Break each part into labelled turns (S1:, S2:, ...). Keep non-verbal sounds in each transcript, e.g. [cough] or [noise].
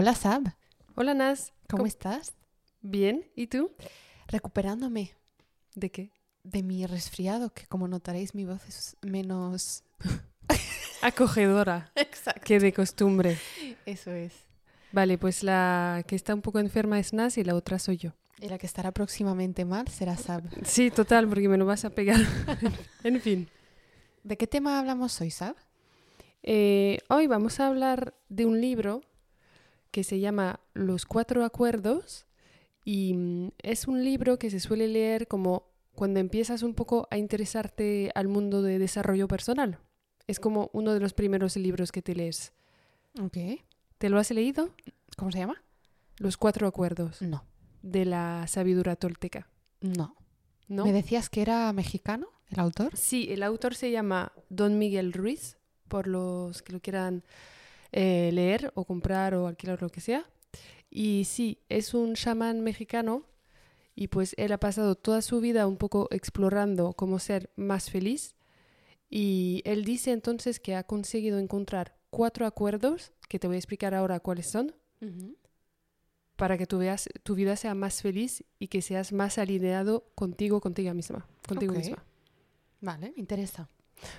S1: Hola Sab,
S2: Hola Nas,
S1: ¿cómo estás?
S2: Bien, ¿y tú?
S1: Recuperándome
S2: ¿De qué?
S1: de mi resfriado, que como notaréis mi voz es menos... [laughs]
S2: Acogedora, [laughs]
S1: Exacto.
S2: que de costumbre.
S1: Eso es.
S2: Vale, pues la que está un poco enferma es Nas y la otra soy yo.
S1: Y la que estará próximamente mal será Sab. [laughs]
S2: Sí, total, porque me lo vas a pegar. en fin,
S1: ¿De qué tema hablamos hoy, Sab?
S2: eh, hoy vamos a hablar de un libro que se llama Los Cuatro Acuerdos y mm, es un libro que se suele leer como cuando empiezas un poco a interesarte al mundo de desarrollo personal. Es como uno de los primeros libros que te lees.
S1: Ok.
S2: ¿Te lo has leído?
S1: ¿Cómo se llama?
S2: Los Cuatro Acuerdos
S1: No,
S2: de la sabiduría tolteca.
S1: no.
S2: ¿No?
S1: ¿Me decías que era mexicano el autor?
S2: Sí, el autor se llama Don Miguel Ruiz, por los que lo quieran eh, leer o comprar o alquilar lo que sea. Y sí, es un chamán mexicano y pues él ha pasado toda su vida un poco explorando cómo ser más feliz y él dice entonces que ha conseguido encontrar cuatro acuerdos, que te voy a explicar ahora cuáles son, para que tu, veas, tu vida sea más feliz y que seas más alineado contigo, contigo misma. Contigo
S1: Ok.
S2: misma.
S1: Vale, me interesa.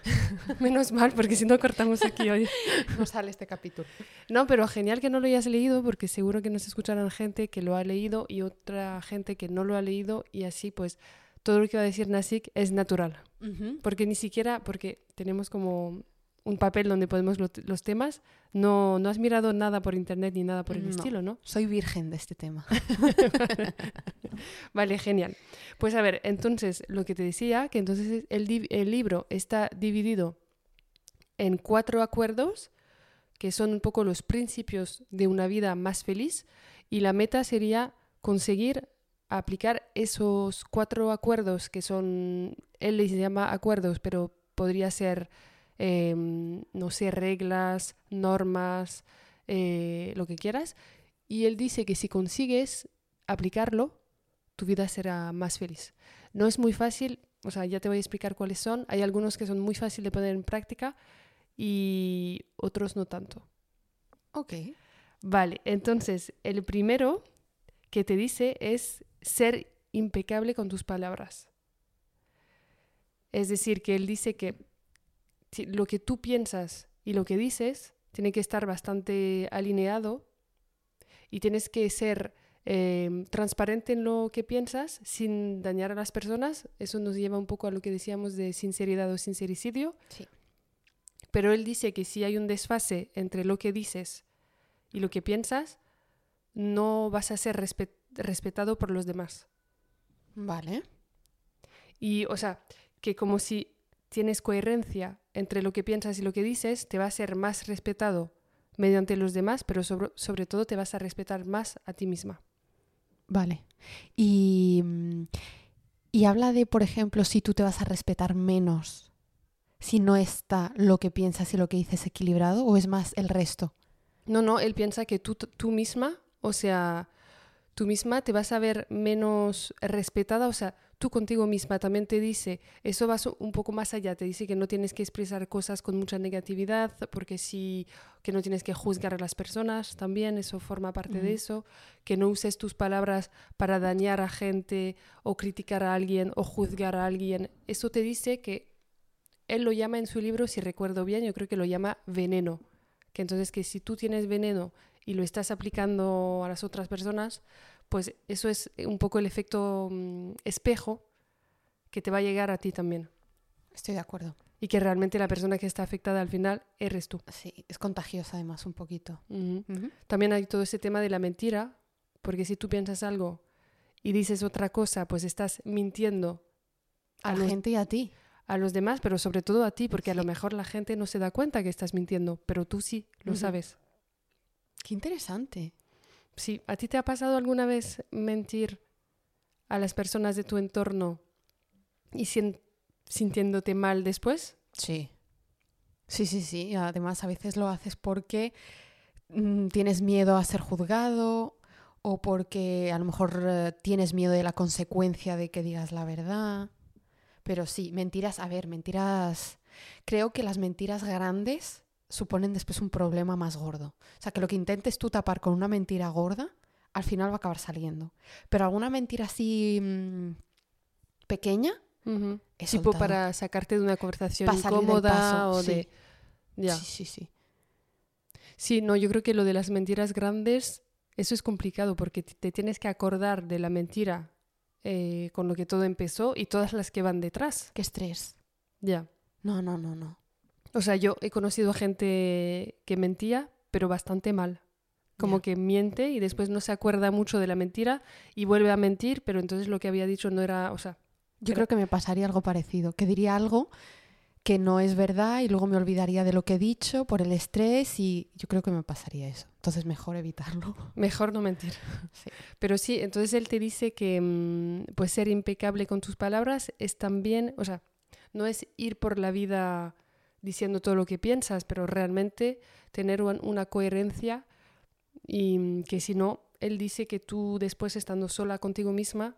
S1: [laughs]
S2: Menos mal, porque si no cortamos aquí hoy. [laughs]
S1: No sale este capítulo.
S2: No, pero genial que no lo hayas leído, porque seguro que nos escucharán gente que lo ha leído y otra gente que no lo ha leído, y así pues todo lo que va a decir Nasik es natural. Porque ni siquiera, porque tenemos como un papel donde podemos lo- los temas, no, no has mirado nada por internet ni nada por el
S1: No.
S2: estilo, ¿no?
S1: Soy virgen de este tema. [laughs]
S2: Vale, genial. Pues a ver, entonces lo que te decía, que entonces el, el libro está dividido en cuatro acuerdos, que son un poco los principios de una vida más feliz, y la meta sería conseguir aplicar esos cuatro acuerdos, que son, él les llama acuerdos, pero podría ser, eh, no sé, reglas, normas, eh, lo que quieras, y él dice que si consigues aplicarlo, tu vida será más feliz. No es muy fácil, o sea, ya te voy a explicar cuáles son. Hay algunos que son muy fáciles de poner en práctica y otros no tanto.
S1: Ok.
S2: Vale, entonces el primero que te dice es ser impecable con tus palabras. Es decir, que él dice que lo que tú piensas y lo que dices tiene que estar bastante alineado y tienes que ser eh, transparente en lo que piensas sin dañar a las personas. Eso nos lleva un poco a lo que decíamos de sinceridad o sincericidio.
S1: Sí.
S2: Pero él dice que si hay un desfase entre lo que dices y lo que piensas, no vas a ser respe- respetado por los demás.
S1: Vale.
S2: Y, o sea, que como si tienes coherencia entre lo que piensas y lo que dices, te va a ser más respetado mediante los demás, pero sobre, sobre todo te vas a respetar más a ti misma.
S1: Vale. Y, mm, y habla de, por ejemplo, si tú te vas a respetar menos si no está lo que piensas y lo que dices equilibrado, o es más el resto.
S2: No, no, él piensa que tú, tú misma, o sea, tú misma te vas a ver menos respetada, o sea, tú contigo misma también te dice, eso va un poco más allá, te dice que no tienes que expresar cosas con mucha negatividad, porque sí, que no tienes que juzgar a las personas también, eso forma parte de eso, que no uses tus palabras para dañar a gente o criticar a alguien o juzgar a alguien, eso te dice que él lo llama en su libro, si recuerdo bien, yo creo que lo llama veneno que entonces que si tú tienes veneno y lo estás aplicando a las otras personas, pues eso es un poco el efecto mm, espejo que te va a llegar a ti también.
S1: Estoy de acuerdo.
S2: Y que realmente la persona que está afectada al final eres tú.
S1: Sí, es contagiosa además un poquito.
S2: También hay todo ese tema de la mentira, porque si tú piensas algo y dices otra cosa, pues estás mintiendo
S1: A
S2: A
S1: la
S2: los-
S1: gente y a ti.
S2: a los demás, pero sobre todo a ti, porque a lo mejor la gente no se da cuenta que estás mintiendo, pero tú sí, lo sabes.
S1: Qué interesante.
S2: Sí, ¿a ti te ha pasado alguna vez mentir a las personas de tu entorno y sintiéndote mal después?
S1: Sí. Sí, sí, sí. Además, a veces lo haces porque mm, tienes miedo a ser juzgado o porque a lo mejor eh, tienes miedo de la consecuencia de que digas la verdad. Pero sí, mentiras, a ver, mentiras. Creo que las mentiras grandes suponen después un problema más gordo. O sea, que lo que intentes tú tapar con una mentira gorda, al final va a acabar saliendo. Pero alguna mentira así mm, pequeña. He
S2: Tipo para sacarte de una conversación
S1: Pa'
S2: incómoda o
S1: sí.
S2: de... Ya.
S1: sí, sí, sí.
S2: Sí, no, yo creo que lo de las mentiras grandes, eso es complicado porque te te tienes que acordar de la mentira eh, con lo que todo empezó y todas las que van detrás.
S1: Qué estrés.
S2: Ya.
S1: No, no, no, no.
S2: O sea, yo he conocido gente que mentía, pero bastante mal. Como que miente y después no se acuerda mucho de la mentira y vuelve a mentir, pero entonces lo que había dicho no era, o sea,
S1: Yo creo que me pasaría algo parecido, que diría algo que no es verdad y luego me olvidaría de lo que he dicho por el estrés y yo creo que me pasaría eso. Entonces mejor evitarlo. [laughs]
S2: mejor no mentir.
S1: Sí.
S2: Pero sí, entonces él te dice que mm, pues ser impecable con tus palabras es también, o sea, no es ir por la vida diciendo todo lo que piensas, pero realmente tener un- una coherencia y que si no, él dice que tú después estando sola contigo misma,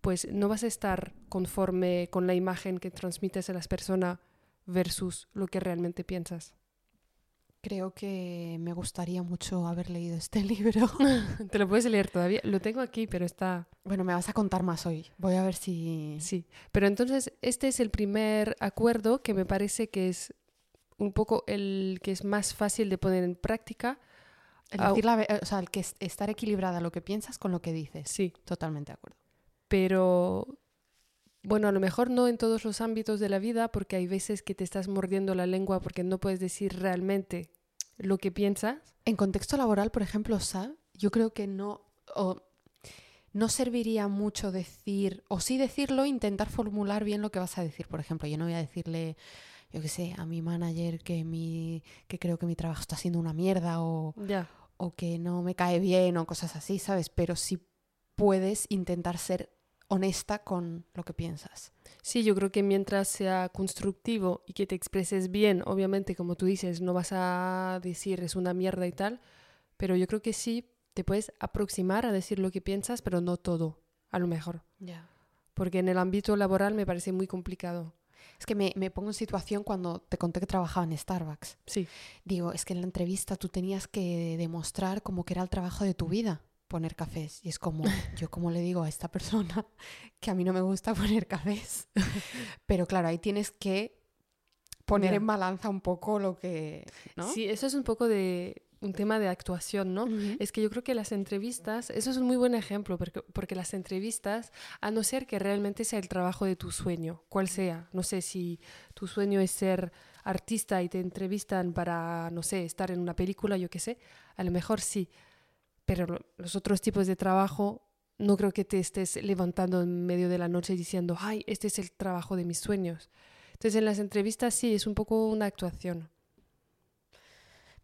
S2: pues no vas a estar conforme con la imagen que transmites a las personas versus lo que realmente piensas.
S1: Creo que me gustaría mucho haber leído este [laughs] libro. [laughs]
S2: Te lo puedes leer todavía, lo tengo aquí, pero está...
S1: Bueno, me vas a contar más hoy. Voy a ver si...
S2: Sí, pero entonces este es el primer acuerdo que me parece que es un poco el que es más fácil de poner en práctica.
S1: El decir la o sea, el que es- estar equilibrada lo que piensas con lo que dices.
S2: Sí,
S1: Totalmente de acuerdo.
S2: pero bueno, a lo mejor no en todos los ámbitos de la vida porque hay veces que te estás mordiendo la lengua porque no puedes decir realmente lo que piensas.
S1: En contexto laboral, por ejemplo, Sa, yo creo que no, o no serviría mucho decir, o sí decirlo, intentar formular bien lo que vas a decir. Por ejemplo, yo no voy a decirle, yo qué sé, a mi manager que, mi, que creo que mi trabajo está siendo una mierda o,
S2: Ya.
S1: o que no me cae bien o cosas así, ¿sabes? Pero sí puedes intentar ser honesta con lo que piensas.
S2: Sí, yo creo que mientras sea constructivo y que te expreses bien, obviamente, como tú dices, no vas a decir es una mierda y tal, pero yo creo que sí te puedes aproximar a decir lo que piensas, pero no todo, a lo mejor.
S1: Ya.
S2: Porque en el ámbito laboral me parece muy complicado.
S1: Es que me, me pongo en situación cuando te conté que trabajaba en Starbucks.
S2: Sí,
S1: Digo, es que en la entrevista tú tenías que demostrar como que era el trabajo de tu vida poner cafés. Y es como, [laughs] yo como le digo a esta persona [laughs] que a mí no me gusta poner cafés. [laughs] Pero claro, ahí tienes que poner en balanza un poco lo que... ¿no?
S2: sí, eso es un poco de un tema de actuación, ¿no?
S1: Ujú.
S2: Es que yo creo que las entrevistas, eso es un muy buen ejemplo, porque, porque las entrevistas, a no ser que realmente sea el trabajo de tu sueño, cual sea, no sé si tu sueño es ser artista y te entrevistan para, no sé, estar en una película, yo qué sé, a lo mejor sí, pero lo- los otros tipos de trabajo, no creo que te estés levantando en medio de la noche diciendo, ay, este es el trabajo de mis sueños. Entonces en las entrevistas sí, es un poco una actuación.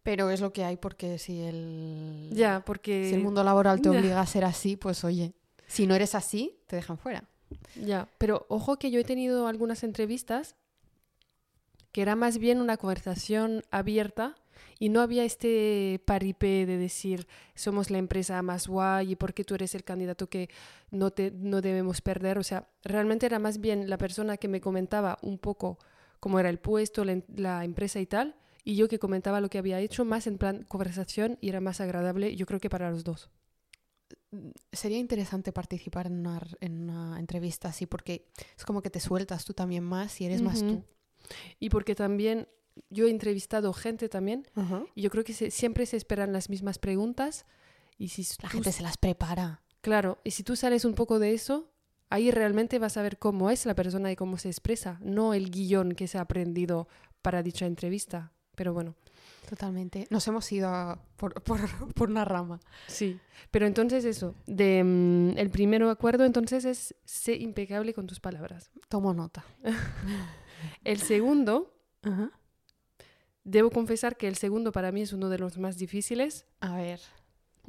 S1: Pero es lo que hay porque si el,
S2: Ya, porque...
S1: si el mundo laboral te
S2: Ya. [laughs]
S1: obliga a ser así, pues oye, si no eres así, te dejan fuera.
S2: Ya, pero ojo que yo he tenido algunas entrevistas que era más bien una conversación abierta y no había este paripé de decir somos la empresa más guay y porque tú eres el candidato que no, te, no debemos perder. O sea, realmente era más bien la persona que me comentaba un poco cómo era el puesto, la, em- la empresa y tal, y yo que comentaba lo que había hecho más en plan conversación y era más agradable, yo creo que para los dos.
S1: Sería interesante participar en una, en una entrevista así porque es como que te sueltas tú también más y eres más tú.
S2: Y porque también yo he entrevistado gente también. Y yo creo que se- siempre se esperan las mismas preguntas. Y si
S1: La
S2: tú-
S1: gente se las prepara.
S2: Claro, y si tú sales un poco de eso, ahí realmente vas a ver cómo es la persona y cómo se expresa, no el guion que se ha aprendido para dicha entrevista. Pero bueno,
S1: Totalmente. Nos hemos ido a- por, [laughs] por, por una rama.
S2: sí. Pero entonces eso, de, mm, el primero acuerdo entonces es sé impecable con tus palabras.
S1: Tomo nota. [laughs]
S2: El segundo,
S1: Ajá.
S2: Debo confesar que el segundo para mí es uno de los más difíciles.
S1: A ver.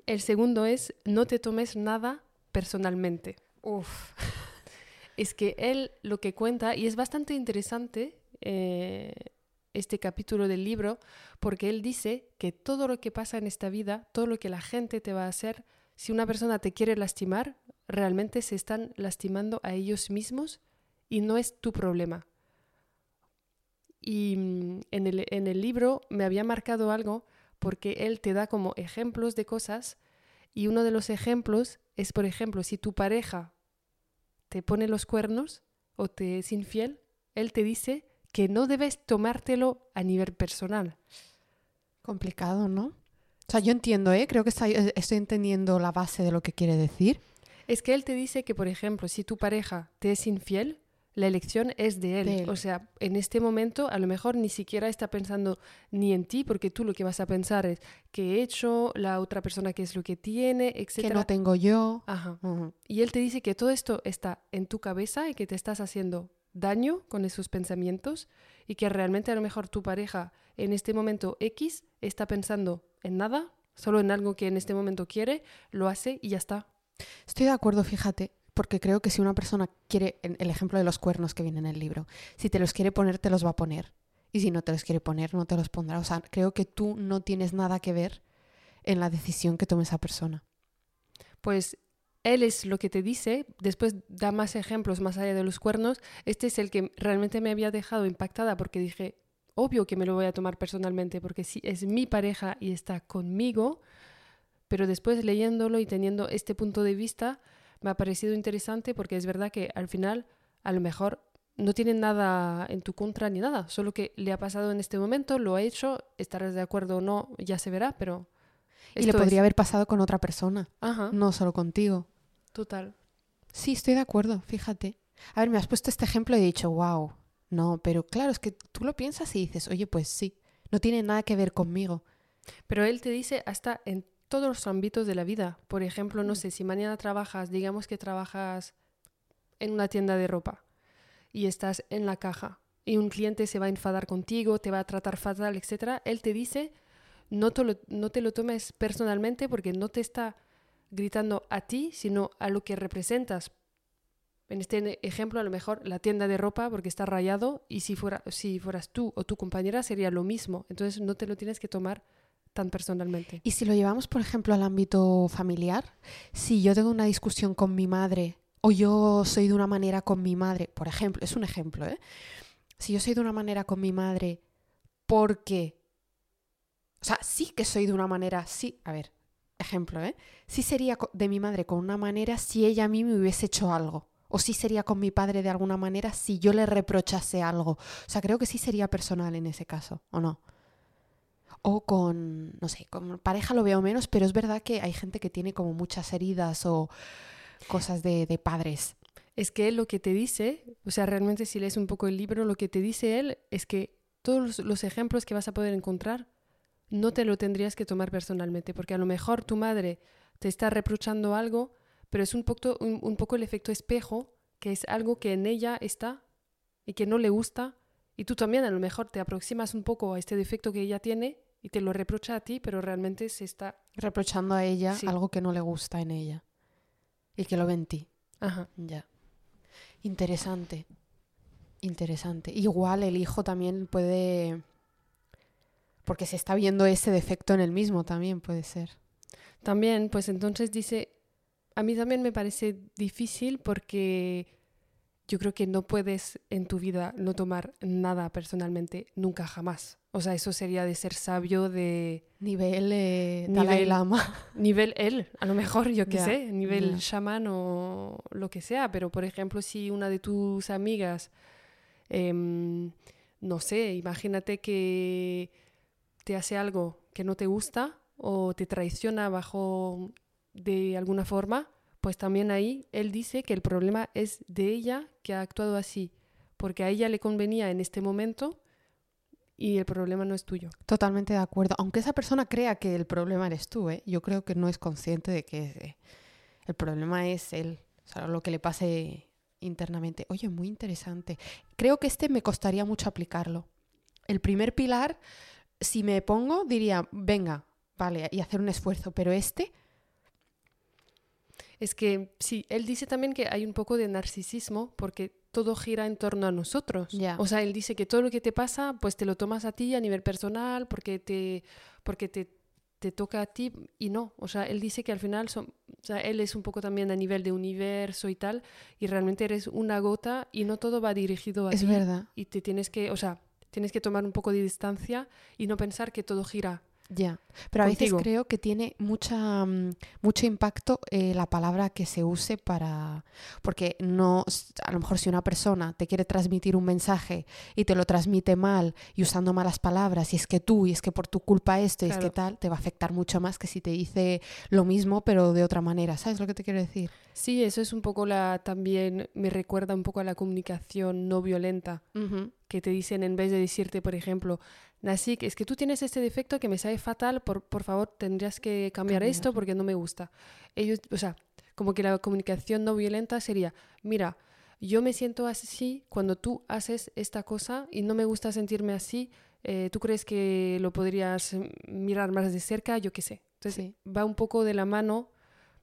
S2: El segundo es no te tomes nada personalmente.
S1: Uf. [laughs]
S2: es que él lo que cuenta, y es bastante interesante eh, este capítulo del libro, porque él dice que todo lo que pasa en esta vida, todo lo que la gente te va a hacer, si una persona te quiere lastimar, realmente se están lastimando a ellos mismos y no es tu problema. Y mm, en el, en el libro me había marcado algo porque él te da como ejemplos de cosas y uno de los ejemplos es, por ejemplo, si tu pareja te pone los cuernos o te es infiel, él te dice que no debes tomártelo a nivel personal.
S1: Complicado, ¿no? O sea, yo entiendo, ¿eh? Creo que está- eh, estoy entendiendo la base de lo que quiere decir.
S2: Es que él te dice que, por ejemplo, si tu pareja te es infiel, la elección es de él.
S1: De él.
S2: O sea, en este momento a lo mejor ni siquiera está pensando ni en ti, porque tú lo que vas a pensar es qué he hecho, la otra persona qué es lo que tiene,
S1: Que
S2: etc.
S1: no tengo yo.
S2: Ajá. Y él te dice que todo esto está en tu cabeza y que te estás haciendo daño con esos pensamientos y que realmente a lo mejor tu pareja en este momento X está pensando en nada, solo en algo que en este momento quiere, lo hace y ya está.
S1: Estoy de acuerdo, fíjate, porque creo que si una persona quiere, el ejemplo de los cuernos que viene en el libro, si te los quiere poner, te los va a poner. Y si no te los quiere poner, no te los pondrá. O sea, creo que tú no tienes nada que ver en la decisión que tome esa persona.
S2: Pues él es lo que te dice, después da más ejemplos más allá de los cuernos. Este es el que realmente me había dejado impactada porque dije, obvio que me lo voy a tomar personalmente porque sí, es mi pareja y está conmigo, pero después leyéndolo y teniendo este punto de vista, me ha parecido interesante porque es verdad que al final a lo mejor no tiene nada en tu contra ni nada, solo que le ha pasado en este momento, lo ha hecho, estarás de acuerdo o no, ya se verá, pero...
S1: y le
S2: es-
S1: podría haber pasado con otra persona,
S2: Ajá,
S1: no solo contigo.
S2: total.
S1: Sí, estoy de acuerdo, fíjate. A ver, me has puesto este ejemplo y he dicho, wow. No, pero claro, es que tú lo piensas y dices, oye, pues sí, no tiene nada que ver conmigo.
S2: Pero él te dice hasta en todos los ámbitos de la vida. Por ejemplo,
S1: Mm.
S2: no sé, si mañana trabajas, digamos que trabajas en una tienda de ropa y estás en la caja y un cliente se va a enfadar contigo, te va a tratar fatal, etcétera, él te dice no te, lo, no te lo tomes personalmente porque no te está gritando a ti, sino a lo que representas. En este ejemplo, a lo mejor la tienda de ropa porque está rayado y si, fuera, si fueras tú o tu compañera sería lo mismo. Entonces no te lo tienes que tomar tan personalmente.
S1: Y si lo llevamos, por ejemplo, al ámbito familiar, si yo tengo una discusión con mi madre o yo soy de una manera con mi madre, por ejemplo, es un ejemplo, ¿eh? Si yo soy de una manera con mi madre porque... O sea, sí que soy de una manera, sí, a ver, ejemplo, ¿eh? Sí sería de mi madre con una manera si ella a mí me hubiese hecho algo. O sí sería con mi padre de alguna manera si yo le reprochase algo. O sea, creo que sí sería personal en ese caso, ¿o no? O con, no sé, con pareja lo veo menos, pero es verdad que hay gente que tiene como muchas heridas o cosas de, de padres.
S2: Es que lo que te dice, o sea, realmente si lees un poco el libro, lo que te dice él es que todos los ejemplos que vas a poder encontrar no te lo tendrías que tomar personalmente, porque a lo mejor tu madre te está reprochando algo, pero es un poco, un, un poco el efecto espejo, que es algo que en ella está y que no le gusta, y tú también a lo mejor te aproximas un poco a este defecto que ella tiene y te lo reprocha a ti, pero realmente se está...
S1: Reprochando a ella
S2: Sí.
S1: algo que no le gusta en ella. Y que lo ve en ti.
S2: Ajá.
S1: Ya. Interesante. Interesante. Igual el hijo también puede... Porque se está viendo ese defecto en el mismo también puede ser.
S2: También, pues entonces dice, a mí también me parece difícil porque yo creo que no puedes en tu vida no tomar nada personalmente, nunca jamás. O sea, eso sería de ser sabio de
S1: Nivel eh, Dalai
S2: Nivel-
S1: Lama. [laughs]
S2: nivel él, a lo mejor, yo qué sé, nivel
S1: ya.
S2: chamán o lo que sea, pero por ejemplo, si una de tus amigas, em, no sé, imagínate que te hace algo que no te gusta o te traiciona bajo de alguna forma, pues también ahí él dice que el problema es de ella que ha actuado así, porque a ella le convenía en este momento y el problema no es tuyo.
S1: Totalmente de acuerdo. Aunque esa persona crea que el problema eres tú, ¿eh? yo creo que no es consciente de que eh, el problema es él, o sea, lo que le pase internamente. Oye, muy interesante. Creo que este me costaría mucho aplicarlo. El primer pilar, si me pongo, diría, venga, vale, y hacer un esfuerzo, pero este,
S2: Es que sí, él dice también que hay un poco de narcisismo porque todo gira en torno a nosotros.
S1: Ya.
S2: O sea, él dice que todo lo que te pasa, pues te lo tomas a ti a nivel personal porque te, porque te, te toca a ti y no. O sea, él dice que al final, son, o sea, él es un poco también a nivel de universo y tal, y realmente eres una gota y no todo va dirigido a
S1: es
S2: ti.
S1: verdad.
S2: Y te tienes que, o sea, Tienes que tomar un poco de distancia y no pensar que todo gira
S1: Ya, pero a
S2: Contigo.
S1: veces creo que tiene mucha, mm, mucho impacto eh, la palabra que se use para... Porque no, a lo mejor si una persona te quiere transmitir un mensaje y te lo transmite mal y usando malas palabras y es que tú y es que por tu culpa esto y es que tal, te va a afectar mucho más que si te dice lo mismo pero de otra manera. ¿Sabes lo que te quiero decir?
S2: Sí, eso es un poco la también me recuerda un poco a la comunicación no violenta, que te dicen en vez de decirte, por ejemplo, Nasik, es que tú tienes este defecto que me sabe fatal, por, por favor tendrías que cambiar esto porque no me gusta. Ellos, o sea, como que la comunicación no violenta sería, mira, yo me siento así cuando tú haces esta cosa y no me gusta sentirme así, eh, ¿tú crees que lo podrías mirar más de cerca? Yo qué sé. Entonces
S1: Sí.
S2: va un poco de la mano.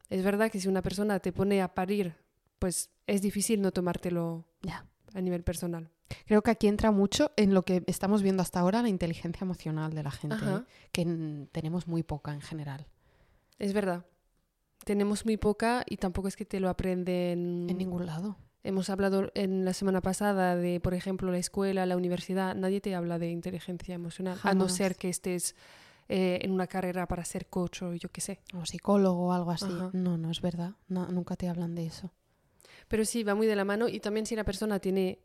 S2: Es verdad que si una persona te pone a parir, pues es difícil no tomártelo
S1: Ya.
S2: A nivel personal.
S1: Creo que aquí entra mucho en lo que estamos viendo hasta ahora, la inteligencia emocional de la gente,
S2: Ajá.
S1: que tenemos muy poca en general.
S2: Es verdad. Tenemos muy poca y tampoco es que te lo aprenden.
S1: En ningún lado.
S2: Hemos hablado en la semana pasada de, por ejemplo, la escuela, la universidad. Nadie te habla de inteligencia emocional, a no ser que estés eh, en una carrera para ser coach o yo qué sé.
S1: O psicólogo o algo así.
S2: Ajá.
S1: No, no es verdad. No, nunca te hablan de eso.
S2: Pero sí, va muy de la mano y también si la persona tiene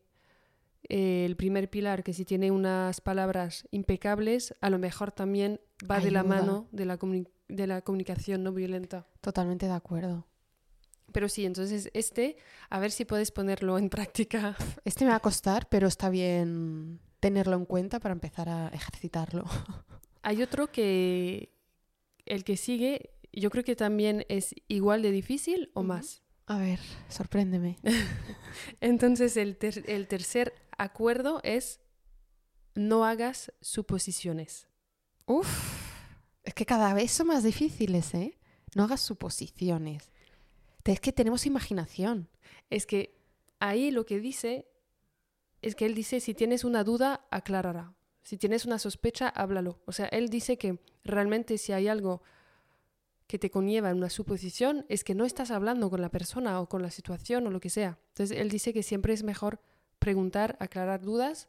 S2: eh, el primer pilar, que si tiene unas palabras impecables, a lo mejor también va de la mano de la, de la comunicación no violenta.
S1: Totalmente de acuerdo.
S2: Pero sí, entonces este, a ver si puedes ponerlo en práctica. [laughs]
S1: Este me va a costar, pero está bien tenerlo en cuenta para empezar a ejercitarlo. [laughs]
S2: Hay otro que, el que sigue, yo creo que también es igual de difícil o más.
S1: A ver, sorpréndeme. [laughs]
S2: Entonces el, ter- el tercer acuerdo es no hagas suposiciones.
S1: Uf, es que cada vez son más difíciles, ¿eh? No hagas suposiciones. Es que tenemos imaginación.
S2: Es que ahí lo que dice es que él dice, si tienes una duda, aclárala. Si tienes una sospecha, háblalo. O sea, él dice que realmente si hay algo que te conlleva en una suposición, es que no estás hablando con la persona o con la situación o lo que sea. Entonces, él dice que siempre es mejor preguntar, aclarar dudas,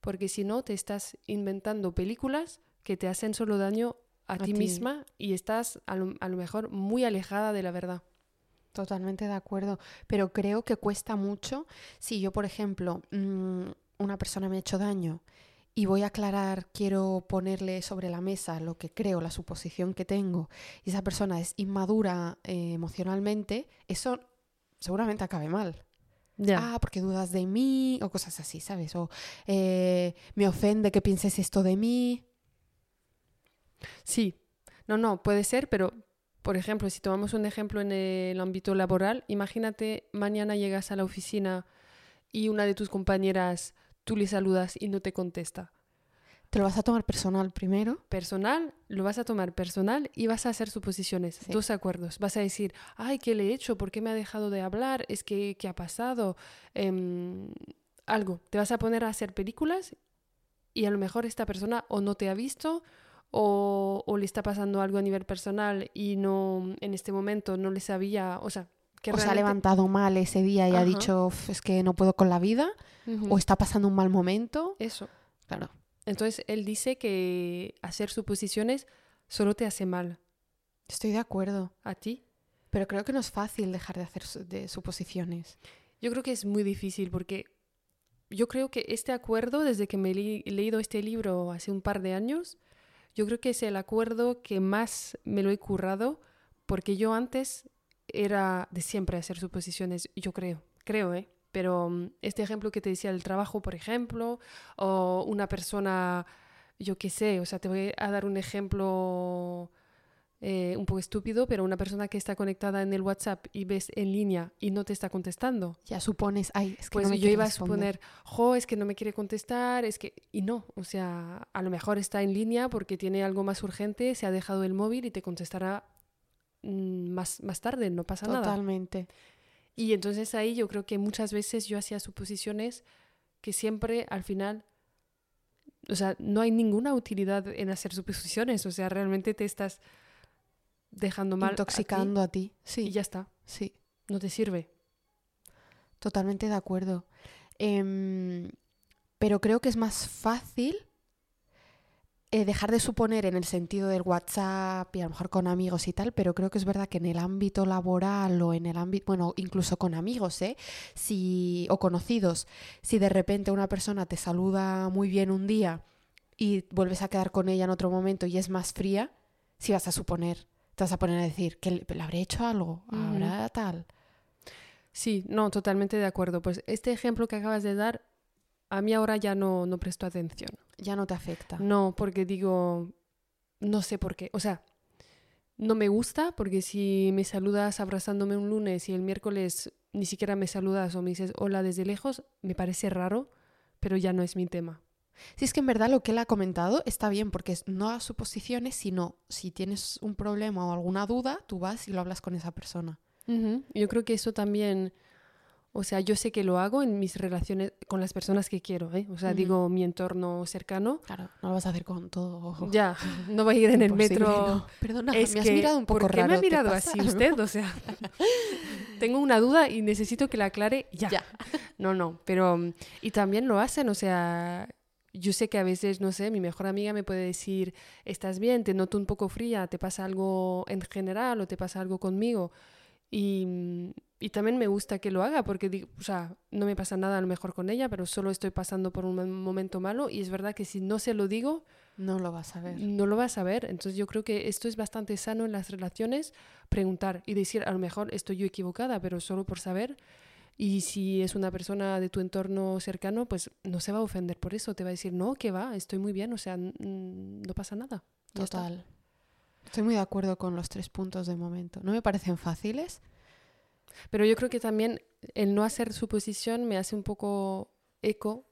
S2: porque si no, te estás inventando películas que te hacen solo daño a,
S1: A
S2: ti misma y estás a lo- a lo mejor muy alejada de la verdad.
S1: Totalmente de acuerdo, pero creo que cuesta mucho si yo, por ejemplo, mm, una persona me ha hecho daño y voy a aclarar, quiero ponerle sobre la mesa lo que creo, la suposición que tengo, y esa persona es inmadura eh, emocionalmente, eso seguramente acabe mal. Ah, porque dudas de mí o cosas así, ¿sabes? O eh, me ofende que pienses esto de mí.
S2: Sí, no, no, puede ser, pero por ejemplo, si tomamos un ejemplo en el ámbito laboral, imagínate mañana llegas a la oficina y una de tus compañeras tú le saludas y no te contesta.
S1: Te lo vas a tomar personal primero.
S2: Personal, lo vas a tomar personal y vas a hacer suposiciones,
S1: Sí.
S2: dos acuerdos. Vas a decir, ay, ¿qué le he hecho? ¿Por qué me ha dejado de hablar? ¿Es que qué ha pasado? Em, algo. Te vas a poner a hacer películas y a lo mejor esta persona o no te ha visto o, o le está pasando algo a nivel personal y no en este momento no le sabía, o sea, que
S1: o se ha levantado mal ese día y ha dicho, "Uf, es que no puedo con la vida. O está pasando un mal momento.
S2: Eso.
S1: Claro.
S2: Entonces él dice que hacer suposiciones solo te hace mal
S1: Estoy de acuerdo.
S2: a ti.
S1: Pero creo que no es fácil dejar de hacer su- de suposiciones.
S2: Yo creo que es muy difícil porque yo creo que este acuerdo, desde que me he leído este libro hace un par de años, yo creo que es el acuerdo que más me lo he currado porque yo antes era de siempre hacer suposiciones, yo creo, creo, ¿eh? Pero mm, este ejemplo que te decía del trabajo, por ejemplo, o una persona, yo qué sé, o sea, te voy a dar un ejemplo eh, un poco estúpido, pero una persona que está conectada en el WhatsApp y ves en línea y no te está contestando.
S1: Ya supones, ay, es que
S2: Pues
S1: no me
S2: yo iba a
S1: responder".
S2: suponer, jo, es que no me quiere contestar, es que... Y no, o sea, a lo mejor está en línea porque tiene algo más urgente, se ha dejado el móvil y te contestará más, más tarde, no pasa nada.
S1: Totalmente.
S2: Y entonces ahí yo creo que muchas veces yo hacía suposiciones que siempre al final, o sea, no hay ninguna utilidad en hacer suposiciones, o sea, realmente te estás dejando mal a ti
S1: Intoxicando a ti.
S2: y
S1: Sí,
S2: ya está,
S1: sí.
S2: no te sirve.
S1: Totalmente de acuerdo. Em, pero creo que es más fácil eh, dejar de suponer en el sentido del WhatsApp y a lo mejor con amigos y tal, pero creo que es verdad que en el ámbito laboral o en el ámbito, bueno, incluso con amigos, ¿eh? Si, o conocidos, si de repente una persona te saluda muy bien un día y vuelves a quedar con ella en otro momento y es más fría, si vas a suponer, te vas a poner a decir que le, habré hecho algo, habrá tal.
S2: Sí, no, totalmente de acuerdo. Pues este ejemplo que acabas de dar, a mí ahora ya no, no presto atención.
S1: Ya no te afecta.
S2: No, porque digo, no sé por qué. O sea, no me gusta porque si me saludas abrazándome un lunes y el miércoles ni siquiera me saludas o me dices hola desde lejos, me parece raro, pero ya no es mi tema.
S1: Si es que en verdad lo que él ha comentado está bien, porque no a suposiciones, sino si tienes un problema o alguna duda, tú vas y lo hablas con esa persona.
S2: Yo creo que eso también, o sea, yo sé que lo hago en mis relaciones con las personas que quiero, ¿eh? O sea, digo mi entorno cercano.
S1: Claro, no lo vas a hacer con todo.
S2: Ya, no voy a ir en el [laughs] metro.
S1: no. Perdona,
S2: Es
S1: me has
S2: que,
S1: mirado un poco
S2: ¿por qué
S1: raro.
S2: me ha
S1: ¿te
S2: mirado así usted? O sea, [laughs] tengo una duda y necesito que la aclare ya.
S1: Ya.
S2: No, no, pero mm, y también lo hacen, o sea, yo sé que a veces, no sé, mi mejor amiga me puede decir, estás bien, te noto un poco fría, te pasa algo en general o te pasa algo conmigo. Y, mm, y también me gusta que lo haga porque, digo, o sea, no me pasa nada a lo mejor con ella, pero solo estoy pasando por un mo- momento malo y es verdad que si no se lo digo,
S1: No lo vas a ver.
S2: no lo vas a ver. Entonces yo creo que esto es bastante sano en las relaciones, preguntar y decir, a lo mejor estoy yo equivocada, pero solo por saber. Y si es una persona de tu entorno cercano, pues no se va a ofender por eso, te va a decir, no, que va, estoy muy bien, o sea, no pasa nada. Está.
S1: Total. Estoy muy de acuerdo con los tres puntos de momento. No me parecen fáciles.
S2: Pero yo creo que también el no hacer suposición me hace un poco eco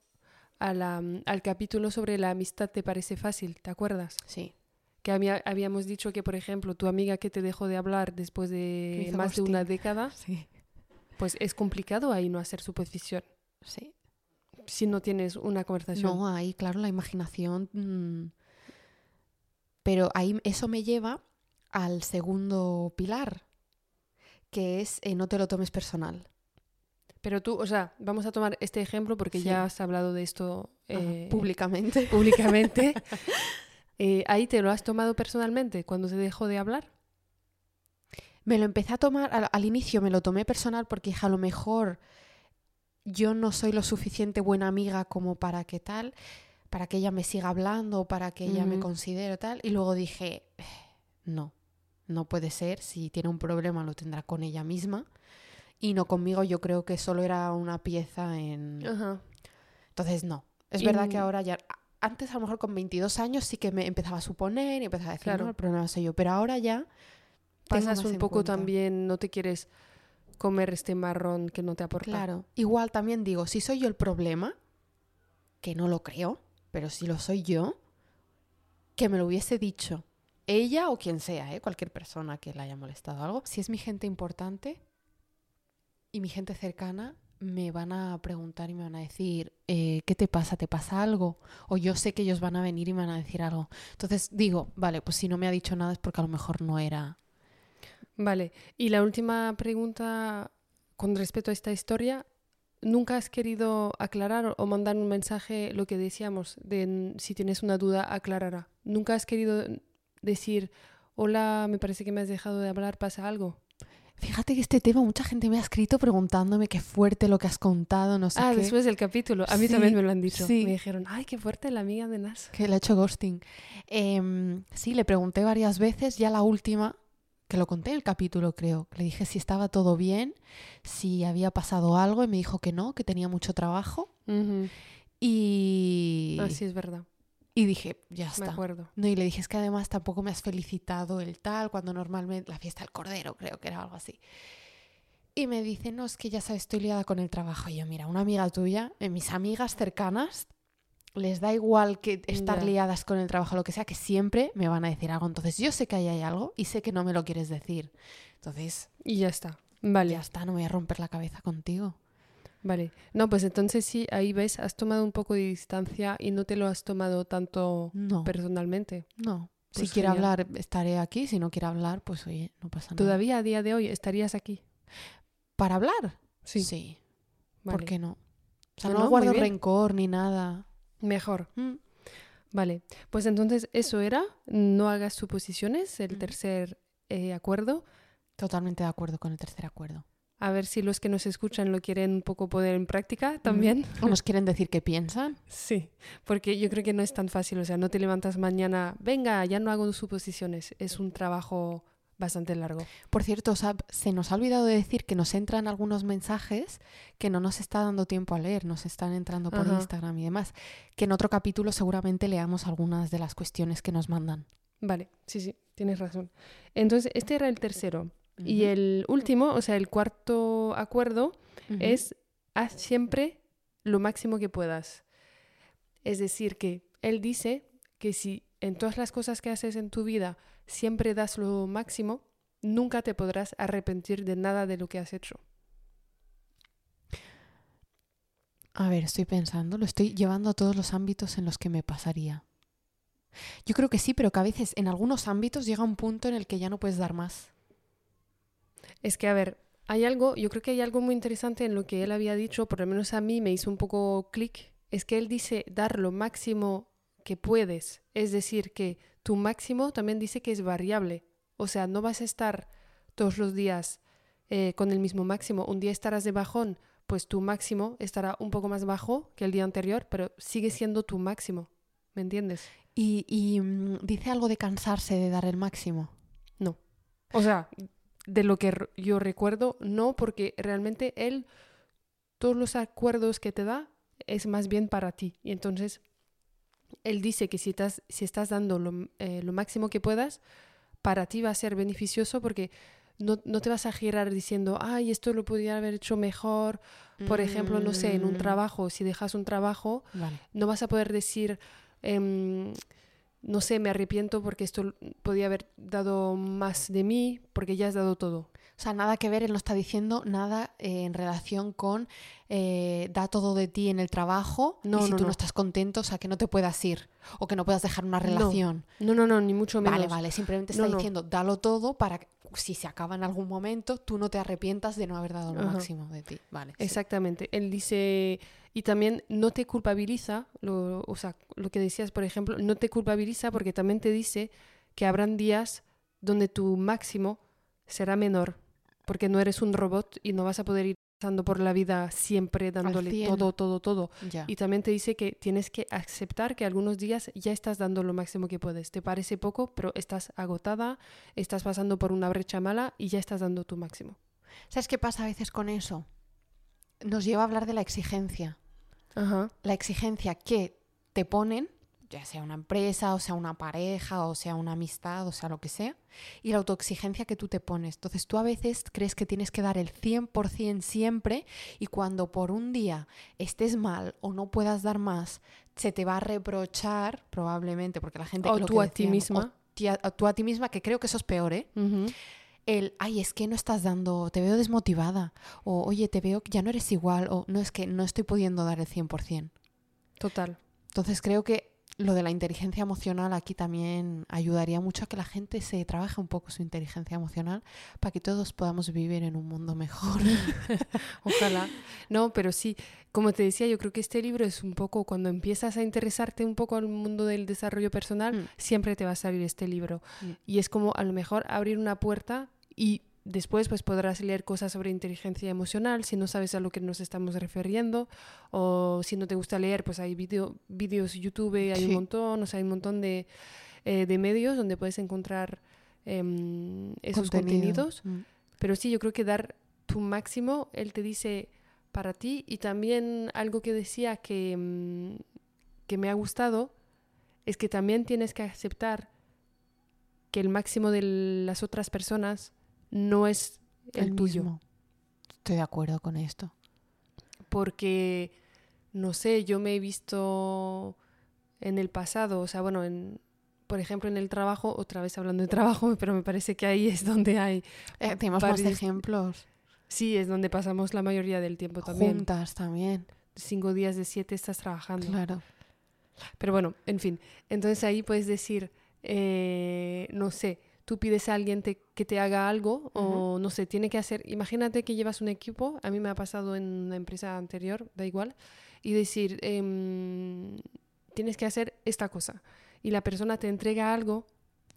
S2: a la- al capítulo sobre la amistad te parece fácil, ¿te acuerdas?
S1: Sí.
S2: Que había- habíamos dicho que, por ejemplo, tu amiga que te dejó de hablar después de más de una década, [laughs]
S1: Sí.
S2: pues es complicado ahí no hacer suposición
S1: Sí.
S2: si no tienes una conversación.
S1: No, ahí, claro, la imaginación. mm. Pero ahí eso me lleva al segundo pilar, que es eh, no te lo tomes personal.
S2: Pero tú, o sea, vamos a tomar este ejemplo porque
S1: Sí.
S2: ya has hablado de esto eh,
S1: públicamente. [laughs]
S2: públicamente. Eh, ahí te lo has tomado personalmente cuando te dejó de hablar.
S1: Me lo empecé a tomar, al, al inicio me lo tomé personal porque a lo mejor yo no soy lo suficiente buena amiga como para que tal, para que ella me siga hablando, para que ella me considere tal. Y luego dije, "Eh, no, no puede ser, si tiene un problema lo tendrá con ella misma. Y no conmigo, yo creo que solo era una pieza en...
S2: Ajá.
S1: Entonces, no. Es
S2: Y-
S1: verdad que ahora ya... Antes, a lo mejor con 22 años, sí que me empezaba a suponer y empezaba a decir,
S2: Claro.
S1: no, el problema soy yo. Pero ahora ya...
S2: Pasas un poco
S1: cuenta.
S2: también, no te quieres comer este marrón que no te aporta.
S1: Claro. Igual también digo, si soy yo el problema, que no lo creo, pero si lo soy yo, que me lo hubiese dicho ella o quien sea, ¿eh? cualquier persona que le haya molestado algo. Si es mi gente importante y mi gente cercana, me van a preguntar y me van a decir, eh, ¿qué te pasa? ¿Te pasa algo? O yo sé que ellos van a venir y me van a decir algo. Entonces digo, vale, pues si no me ha dicho nada es porque a lo mejor no era...
S2: Vale. Y la última pregunta con respecto a esta historia. ¿Nunca has querido aclarar o mandar un mensaje, lo que decíamos, de si tienes una duda, aclarará? ¿Nunca has querido decir, hola, me parece que me has dejado de hablar, pasa algo?
S1: Fíjate que este tema mucha gente me ha escrito preguntándome qué fuerte lo que has contado, no sé
S2: ah,
S1: qué.
S2: después del capítulo. A mí
S1: Sí,
S2: también me lo han dicho.
S1: sí.
S2: Me dijeron, ay, qué fuerte la amiga de Nas.
S1: Que le ha hecho ghosting. Em, sí, le pregunté varias veces, ya la última, que lo conté en el capítulo creo, le dije si estaba todo bien, si había pasado algo y me dijo que no, que tenía mucho trabajo. Y,
S2: Ah, sí, es verdad.
S1: Y dije, ya
S2: Me
S1: está.
S2: acuerdo.
S1: No, y le dije, es que además tampoco me has felicitado el tal, cuando normalmente la fiesta del cordero, creo que era algo así. Y me dice, no, es que ya sabes, estoy liada con el trabajo. Y yo, mira, una amiga tuya, eh, mis amigas cercanas, les da igual que estar liadas con el trabajo, lo que sea, que siempre me van a decir algo. Entonces yo sé que ahí hay algo y sé que no me lo quieres decir. Entonces,
S2: Y ya está. Vale.
S1: ya está, no me voy a romper la cabeza contigo.
S2: Vale. No, pues entonces sí, ahí ves, has tomado un poco de distancia y no te lo has tomado tanto
S1: No,
S2: personalmente.
S1: no. Si
S2: Pues
S1: quiere
S2: genial.
S1: hablar, estaré aquí. Si no quiere hablar, pues oye, no pasa nada.
S2: ¿Todavía a día de hoy estarías aquí?
S1: ¿Para hablar?
S2: Sí.
S1: Sí.
S2: Vale.
S1: ¿Por qué no? O sea,
S2: No,
S1: no, guardo rencor ni nada.
S2: Mejor.
S1: Mm.
S2: Vale, pues entonces eso era, no hagas suposiciones, el tercer eh, acuerdo.
S1: Totalmente de acuerdo con el tercer acuerdo.
S2: A ver si los que nos escuchan lo quieren un poco poner en práctica también.
S1: ¿O nos quieren decir qué piensan?
S2: Sí, porque yo creo que no es tan fácil, o sea, no te levantas mañana, venga, ya no hago suposiciones, es un trabajo bastante largo.
S1: Por cierto, Sab, se nos ha olvidado de decir que nos entran algunos mensajes que no nos está dando tiempo a leer, nos están entrando por
S2: Ajá.
S1: Instagram y demás. Que en otro capítulo seguramente leamos algunas de las cuestiones que nos mandan.
S2: Vale, sí, sí, tienes razón. Entonces, este era el tercero. Y el último, o sea, el cuarto acuerdo es haz siempre lo máximo que puedas. Es decir, que él dice que si en todas las cosas que haces en tu vida siempre das lo máximo, nunca te podrás arrepentir de nada de lo que has hecho.
S1: A ver, estoy pensando, lo estoy llevando a todos los ámbitos en los que me pasaría. Yo creo que sí, pero que a veces en algunos ámbitos llega un punto en el que ya no puedes dar más.
S2: Es que, a ver, hay algo, yo creo que hay algo muy interesante en lo que él había dicho, por lo menos a mí me hizo un poco clic, es que él dice dar lo máximo que puedes, es decir, que tu máximo también dice que es variable, o sea, no vas a estar todos los días eh, con el mismo máximo, un día estarás de bajón, pues tu máximo estará un poco más bajo que el día anterior, pero sigue siendo tu máximo, ¿me entiendes?
S1: Y, y, mm, dice algo de cansarse de dar el máximo.
S2: O sea, de lo que yo recuerdo, no, porque realmente él, todos los acuerdos que te da es más bien para ti. Y entonces, él dice que si estás, si estás dando lo, eh, lo máximo que puedas, para ti va a ser beneficioso porque no, no te vas a girar diciendo, ay, esto lo podría haber hecho mejor. Por ejemplo, no sé, en un
S1: Mm,
S2: trabajo, si dejas un trabajo,
S1: Vale.
S2: no vas a poder decir, em, no sé, me arrepiento porque esto podía haber dado más de mí, porque ya has dado todo.
S1: O sea, nada que ver, él no está diciendo nada eh, en relación con eh, da todo de ti en el trabajo
S2: No,
S1: y si
S2: no,
S1: tú no.
S2: no.
S1: estás contento, o sea, que no te puedas ir o que no puedas dejar una relación.
S2: No, no, no, ni mucho menos.
S1: Vale, vale, simplemente está diciendo dalo todo para que si se acaba en algún momento, tú no te arrepientas de no haber dado lo
S2: Ajá.
S1: máximo de ti. Vale. sí.
S2: Exactamente. Él dice, y también no te culpabiliza, lo, o sea, lo que decías, por ejemplo, no te culpabiliza porque también te dice que habrán días donde tu máximo será menor, porque no eres un robot y no vas a poder ir pasando por la vida siempre dándole
S1: 100.
S2: todo, todo, todo.
S1: Ya.
S2: Y también te dice que tienes que aceptar que algunos días ya estás dando lo máximo que puedes. Te parece poco, pero estás agotada, estás pasando por una brecha mala y ya estás dando tu máximo.
S1: ¿Sabes qué pasa a veces con eso? Nos lleva a hablar de la exigencia.
S2: Ajá.
S1: La exigencia que te ponen, ya sea una empresa, o sea una pareja, o sea una amistad, o sea lo que sea, y la autoexigencia que tú te pones. Entonces tú a veces crees que tienes que dar el 100% siempre y cuando por un día estés mal o no puedas dar más, se te va a reprochar probablemente, porque la gente...
S2: O
S1: lo
S2: tú
S1: que
S2: a ti misma.
S1: o a- tú a ti misma, que creo que eso es peor, ¿eh? El, ay, es que no estás dando, te veo desmotivada, o oye, te veo que ya no eres igual, o no es que no estoy pudiendo dar el 100%.
S2: Total.
S1: Entonces creo que lo de la inteligencia emocional aquí también ayudaría mucho a que la gente se trabaje un poco su inteligencia emocional para que todos podamos vivir en un mundo mejor. [laughs]
S2: Ojalá. No, pero sí, como te decía, yo creo que este libro es un poco, cuando empiezas a interesarte un poco al mundo del desarrollo personal,
S1: Mm.
S2: siempre te va a salir este libro.
S1: Mm.
S2: Y es como a lo mejor abrir una puerta y después pues podrás leer cosas sobre inteligencia emocional si no sabes a lo que nos estamos refiriendo o si no te gusta leer pues hay video, vídeos YouTube, hay
S1: Sí.
S2: un montón, o sea, hay un montón de, eh, de medios donde puedes encontrar em, esos
S1: Contenido.
S2: contenidos.
S1: Mm.
S2: Pero sí, yo creo que dar tu máximo, él te dice para ti. Y también algo que decía que, mm, que me ha gustado es que también tienes que aceptar que el máximo de las otras personas no es el, tuyo.
S1: mismo. Estoy de acuerdo con esto.
S2: Porque, no sé, yo me he visto en el pasado, o sea, bueno, en, por ejemplo, en el trabajo, otra vez hablando de trabajo, [laughs] pero me parece que ahí es donde hay,
S1: Eh, tenemos más ejemplos.
S2: sí, es donde pasamos la mayoría del tiempo también.
S1: Juntas también.
S2: cinco días de siete estás trabajando.
S1: Claro.
S2: Pero bueno, en fin. Entonces ahí puedes decir, eh, no sé, tú pides a alguien te- que te haga algo o no sé, tiene que hacer, imagínate que llevas un equipo, a mí me ha pasado en una empresa anterior, da igual, y decir, em, tienes que hacer esta cosa. Y la persona te entrega algo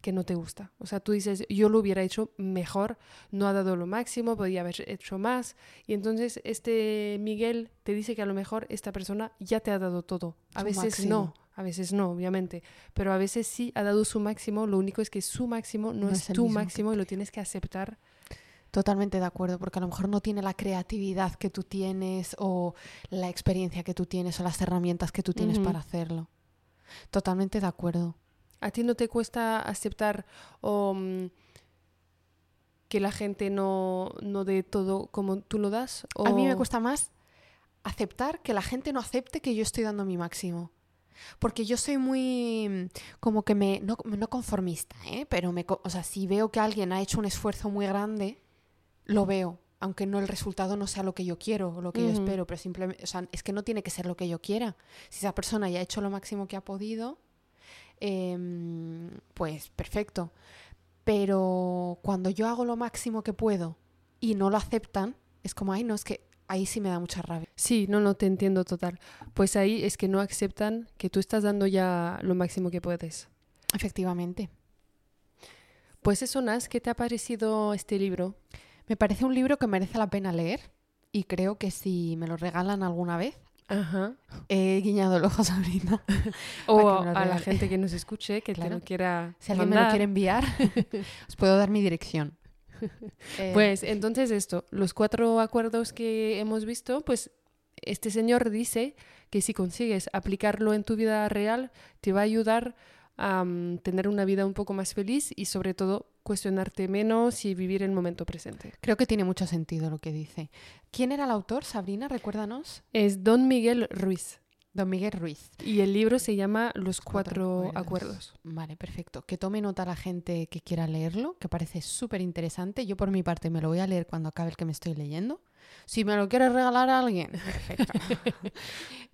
S2: que no te gusta. O sea, tú dices, yo lo hubiera hecho mejor, no ha dado lo máximo, podía haber hecho más. Y entonces este Miguel te dice que a lo mejor esta persona ya te ha dado todo. A
S1: Su
S2: veces
S1: máximo.
S2: no, a veces no, obviamente. Pero a veces sí ha dado su máximo. Lo único es que su máximo no,
S1: No
S2: es,
S1: es
S2: tu máximo y lo tienes que aceptar.
S1: Totalmente de acuerdo, porque a lo mejor no tiene la creatividad que tú tienes o la experiencia que tú tienes o las herramientas que tú tienes para hacerlo. Totalmente de acuerdo.
S2: ¿A ti no te cuesta aceptar mm, que la gente no, no dé todo como tú lo das?
S1: A mí me cuesta más aceptar que la gente no acepte que yo estoy dando mi máximo. Porque yo soy muy mm, como que me no, no conformista, ¿eh? pero me, o sea, si veo que alguien ha hecho un esfuerzo muy grande, lo veo, aunque no el resultado no sea lo que yo quiero o lo que yo espero, pero simplemente, o sea, es que no tiene que ser lo que yo quiera. Si esa persona ya ha hecho lo máximo que ha podido, em, pues perfecto. Pero cuando yo hago lo máximo que puedo y no lo aceptan, es como, ay, no, es que ahí sí me da mucha rabia.
S2: Sí, no, no te entiendo total. Pues ahí es que no aceptan que tú estás dando ya lo máximo que puedes.
S1: Efectivamente.
S2: Pues eso, Nas, ¿qué te ha parecido este libro?
S1: Me parece un libro que merece la pena leer y creo que si me lo regalan alguna vez,
S2: Ajá.
S1: he guiñado el ojo a [laughs] Sabrina.
S2: O a la gente que nos escuche, que te
S1: Claro.
S2: lo quiera
S1: Si alguien me lo
S2: mandar.
S1: quiere enviar, [laughs] os puedo dar mi dirección. [laughs] Eh,
S2: Pues entonces esto, los cuatro acuerdos que hemos visto, pues este señor dice que si consigues aplicarlo en tu vida real, te va a ayudar a mm, tener una vida un poco más feliz y sobre todo cuestionarte menos y vivir el momento presente.
S1: creo que tiene mucho sentido lo que dice. ¿Quién era el autor, Sabrina? Recuérdanos.
S2: Es Don Miguel Ruiz
S1: Don Miguel Ruiz.
S2: y el libro se llama Los
S1: Cuatro
S2: cuatro, acuerdos.
S1: Vale, perfecto. Que tome nota la gente que quiera leerlo, que parece súper interesante. Yo por mi parte me lo voy a leer cuando acabe el que me estoy leyendo. Si me lo quieres regalar a alguien, [laughs] perfecto.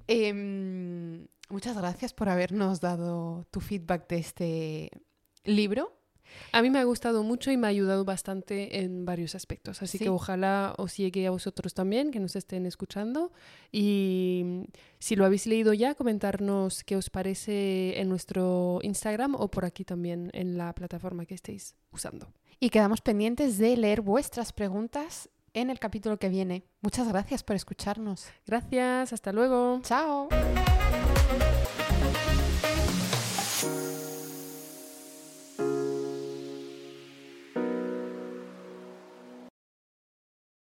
S1: Em, muchas gracias por habernos dado tu feedback de este libro.
S2: A mí me ha gustado mucho y me ha ayudado bastante en varios aspectos. Así
S1: Sí.
S2: que ojalá os llegue a vosotros también, que nos estén escuchando. Y mm, si lo habéis leído ya, comentarnos qué os parece en nuestro Instagram o por aquí también en la plataforma que estéis usando.
S1: Y quedamos pendientes de leer vuestras preguntas en el capítulo que viene. Muchas gracias por escucharnos.
S2: Gracias, hasta luego.
S1: Chao.